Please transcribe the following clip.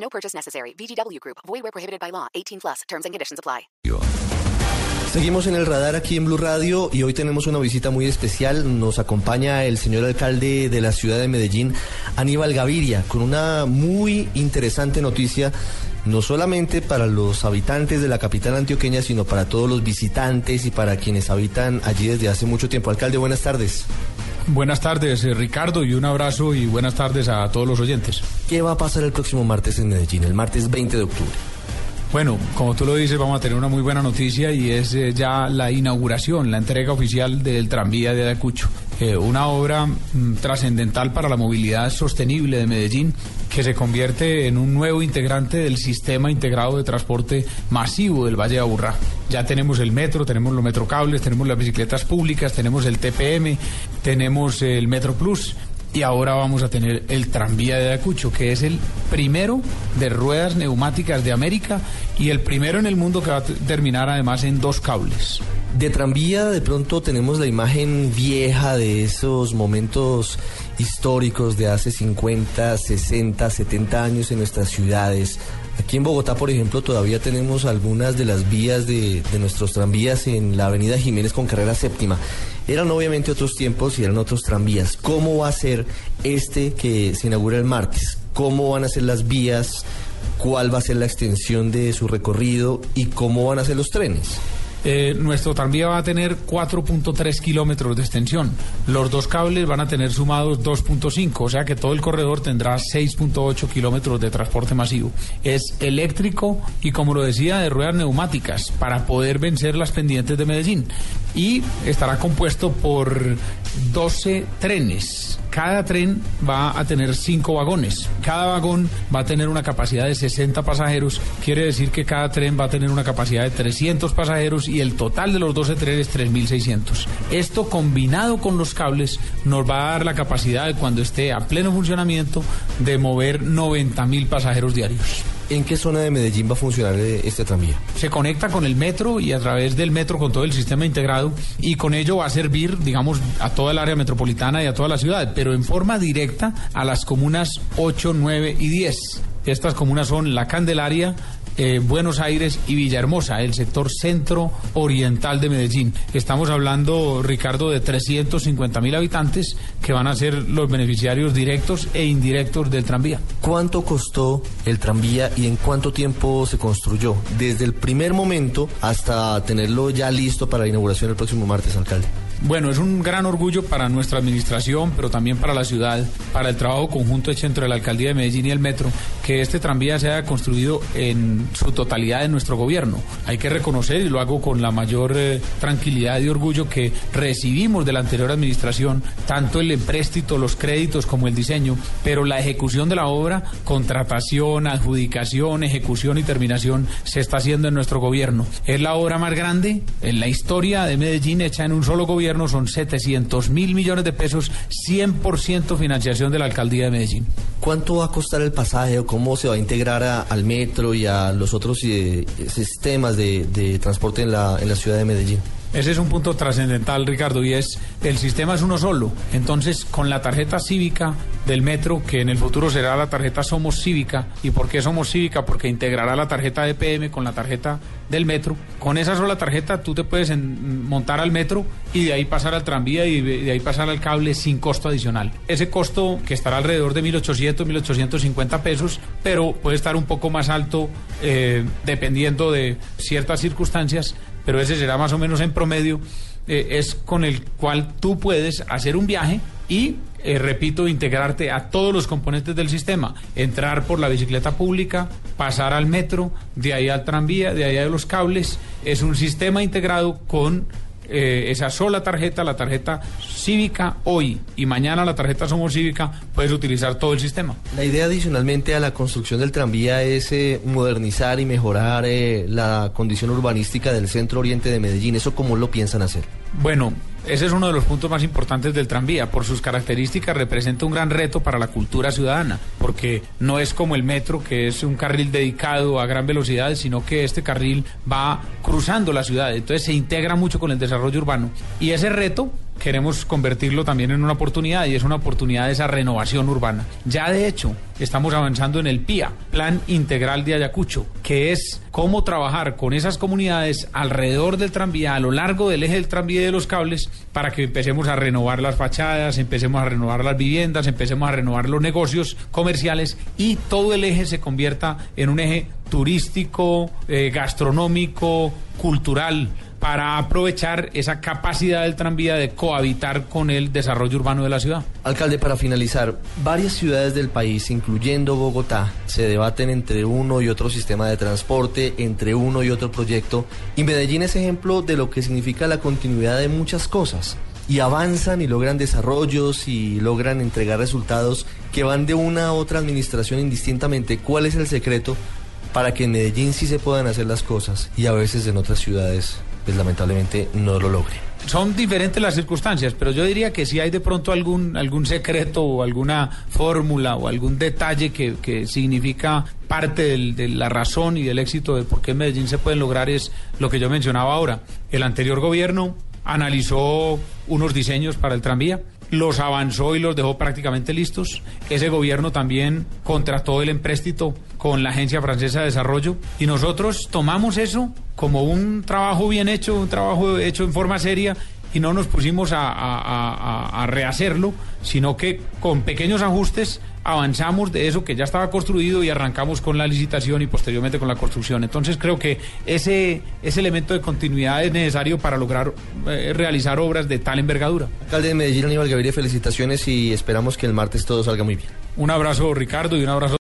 No purchase necessary. VGW Group. Void where prohibited by law. 18 plus. Terms and conditions apply. Seguimos en el radar aquí en Blue Radio y hoy tenemos una visita muy especial. Nos acompaña el señor alcalde de la ciudad de Medellín, Aníbal Gaviria, con una muy interesante noticia, no solamente para los habitantes de la capital antioqueña, sino para todos los visitantes y para quienes habitan allí desde hace mucho tiempo. Alcalde, buenas tardes. Buenas tardes, eh, Ricardo, y un abrazo y buenas tardes a todos los oyentes. ¿Qué va a pasar el próximo martes en Medellín, el martes 20 de octubre? Bueno, como tú lo dices, vamos a tener una muy buena noticia y es eh, ya la inauguración, la entrega oficial del tranvía de Ayacucho. Eh, una obra mm, trascendental para la movilidad sostenible de Medellín que se convierte en un nuevo integrante del sistema integrado de transporte masivo del Valle de Aburrá. Ya tenemos el metro, tenemos los metrocables, tenemos las bicicletas públicas, tenemos el TPM, tenemos el Metro Plus y ahora vamos a tener el tranvía de Ayacucho, que es el primero de ruedas neumáticas de América y el primero en el mundo que va a terminar además en dos cables. De tranvía de pronto tenemos la imagen vieja de esos momentos históricos de hace 50, 60, 70 años en nuestras ciudades. Aquí en Bogotá, por ejemplo, todavía tenemos algunas de las vías de, nuestros tranvías en la avenida Jiménez con carrera séptima. Eran obviamente otros tiempos y eran otros tranvías. ¿Cómo va a ser este que se inaugura el martes? ¿Cómo van a ser las vías? ¿Cuál va a ser la extensión de su recorrido? ¿Y cómo van a ser los trenes? Eh, nuestro tranvía va a tener 4.3 kilómetros de extensión. Los dos cables van a tener sumados 2.5, o sea que todo el corredor tendrá 6.8 kilómetros de transporte masivo. Es eléctrico y, como lo decía, de ruedas neumáticas para poder vencer las pendientes de Medellín. Y estará compuesto por 12 trenes. Cada tren va a tener 5 vagones. Cada vagón va a tener una capacidad de 60 pasajeros. Quiere decir que cada tren va a tener una capacidad de 300 pasajeros y el total de los 12 trenes 3.600. Esto combinado con los cables nos va a dar la capacidad de cuando esté a pleno funcionamiento de mover 90.000 pasajeros diarios. ¿En qué zona de Medellín va a funcionar este tranvía? Se conecta con el metro y a través del metro con todo el sistema integrado y con ello va a servir, digamos, a toda el área metropolitana y a toda la ciudad, pero en forma directa a las comunas 8, 9 y 10. Estas comunas son La Candelaria, eh, Buenos Aires y Villahermosa, el sector centro oriental de Medellín. Estamos hablando, Ricardo, de 350 mil habitantes que van a ser los beneficiarios directos e indirectos del tranvía. ¿Cuánto costó el tranvía y en cuánto tiempo se construyó? Desde el primer momento hasta tenerlo ya listo para la inauguración el próximo martes, alcalde. Bueno, es un gran orgullo para nuestra administración, pero también para la ciudad, para el trabajo conjunto hecho entre la alcaldía de Medellín y el metro, que este tranvía se haya construido en su totalidad en nuestro gobierno. Hay que reconocer, y lo hago con la mayor eh, tranquilidad y orgullo, que recibimos de la anterior administración tanto el empréstito, los créditos como el diseño, pero la ejecución de la obra, contratación, adjudicación, ejecución y terminación, se está haciendo en nuestro gobierno. Es la obra más grande en la historia de Medellín hecha en un solo gobierno son 700 mil millones de pesos, 100% financiación de la alcaldía de Medellín. ¿Cuánto va a costar el pasaje o cómo se va a integrar a, al metro y a los otros eh, sistemas de, de transporte en la, en la ciudad de Medellín? Ese es un punto trascendental, Ricardo, y es el sistema es uno solo. Entonces, con la tarjeta cívica del metro, que en el futuro será la tarjeta Somos Cívica, ¿y por qué Somos Cívica? Porque integrará la tarjeta de PM con la tarjeta del metro. Con esa sola tarjeta tú te puedes montar al metro y de ahí pasar al tranvía y de, de ahí pasar al cable sin costo adicional. Ese costo que estará alrededor de 1.800, 1.850 pesos, pero puede estar un poco más alto eh, dependiendo de ciertas circunstancias pero ese será más o menos en promedio, eh, es con el cual tú puedes hacer un viaje y, eh, repito, integrarte a todos los componentes del sistema, entrar por la bicicleta pública, pasar al metro, de ahí al tranvía, de ahí a los cables, es un sistema integrado con eh, esa sola tarjeta, la tarjeta cívica hoy y mañana la tarjeta Somos Cívica, puedes utilizar todo el sistema. La idea adicionalmente a la construcción del tranvía es eh, modernizar y mejorar eh, la condición urbanística del centro oriente de Medellín. ¿Eso cómo lo piensan hacer? Bueno, ese es uno de los puntos más importantes del tranvía. Por sus características representa un gran reto para la cultura ciudadana, porque no es como el metro, que es un carril dedicado a gran velocidad, sino que este carril va cruzando la ciudad. Entonces se integra mucho con el desarrollo urbano. Y ese reto queremos convertirlo también en una oportunidad y es una oportunidad de esa renovación urbana. Ya de hecho, estamos avanzando en el PIA, Plan Integral de Ayacucho, que es cómo trabajar con esas comunidades alrededor del tranvía, a lo largo del eje del tranvía y de los cables, para que empecemos a renovar las fachadas, empecemos a renovar las viviendas, empecemos a renovar los negocios comerciales y todo el eje se convierta en un eje turístico, eh, gastronómico, cultural para aprovechar esa capacidad del tranvía de cohabitar con el desarrollo urbano de la ciudad. Alcalde, para finalizar, varias ciudades del país, incluyendo Bogotá, se debaten entre uno y otro sistema de transporte, entre uno y otro proyecto, y Medellín es ejemplo de lo que significa la continuidad de muchas cosas. Y avanzan y logran desarrollos y logran entregar resultados que van de una a otra administración indistintamente. ¿Cuál es el secreto para que en Medellín sí se puedan hacer las cosas y a veces en otras ciudades pues lamentablemente no lo logre. Son diferentes las circunstancias, pero yo diría que si hay de pronto algún, algún secreto o alguna fórmula o algún detalle que, que significa parte de la razón y del éxito de por qué Medellín se pueden lograr es lo que yo mencionaba ahora. El anterior gobierno analizó unos diseños para el tranvía, los avanzó y los dejó prácticamente listos. Ese gobierno también contrató el empréstito con la Agencia Francesa de Desarrollo y nosotros tomamos eso como un trabajo bien hecho, un trabajo hecho en forma seria y no nos pusimos a, a, rehacerlo, sino que con pequeños ajustes avanzamos de eso que ya estaba construido y arrancamos con la licitación y posteriormente con la construcción. Entonces creo que ese, ese elemento de continuidad es necesario para lograr eh, realizar obras de tal envergadura. Alcalde de Medellín, Aníbal Gaviria, felicitaciones y esperamos que el martes todo salga muy bien. Un abrazo Ricardo y un abrazo